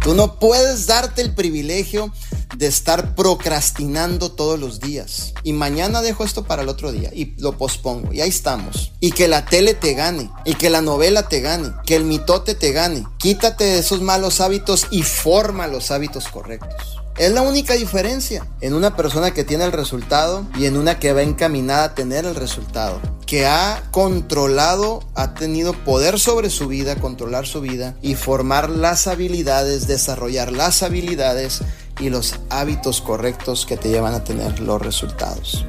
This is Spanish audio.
Tú no puedes darte el privilegio de estar procrastinando todos los días. Y mañana dejo esto para el otro día y lo pospongo. Y ahí estamos. Y que la tele te gane. Y que la novela te gane. Que el mitote te gane. Quítate de esos malos hábitos y forma los hábitos correctos. Es la única diferencia en una persona que tiene el resultado y en una que va encaminada a tener el resultado. Que ha controlado, ha tenido poder sobre su vida, controlar su vida y formar las habilidades, desarrollar las habilidades y los hábitos correctos que te llevan a tener los resultados.